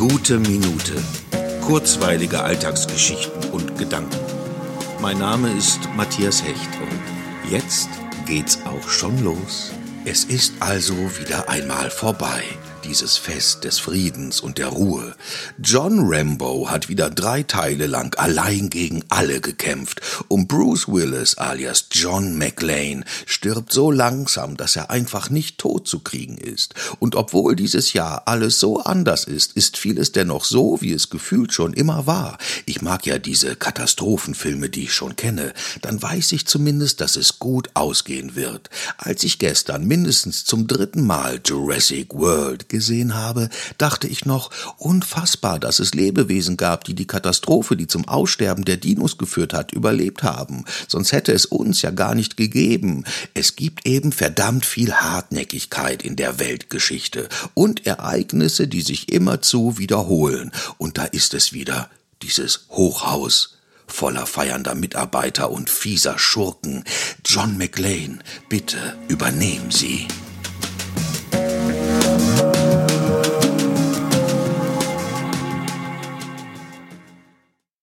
Gute Minute. Kurzweilige Alltagsgeschichten und Gedanken. Mein Name ist Matthias Hecht und jetzt geht's auch schon los. Es ist also wieder einmal vorbei dieses Fest des Friedens und der Ruhe. John Rambo hat wieder drei Teile lang allein gegen alle gekämpft und Bruce Willis alias John McLean stirbt so langsam, dass er einfach nicht tot zu kriegen ist. Und obwohl dieses Jahr alles so anders ist, ist vieles dennoch so, wie es gefühlt schon immer war. Ich mag ja diese Katastrophenfilme, die ich schon kenne. Dann weiß ich zumindest, dass es gut ausgehen wird. Als ich gestern mindestens zum dritten Mal Jurassic World gesehen habe, dachte ich noch, unfassbar, dass es Lebewesen gab, die die Katastrophe, die zum Aussterben der Dinos geführt hat, überlebt haben. Sonst hätte es uns ja gar nicht gegeben. Es gibt eben verdammt viel Hartnäckigkeit in der Weltgeschichte und Ereignisse, die sich immerzu wiederholen. Und da ist es wieder, dieses Hochhaus voller feiernder Mitarbeiter und fieser Schurken. John McLean, bitte übernehmen Sie.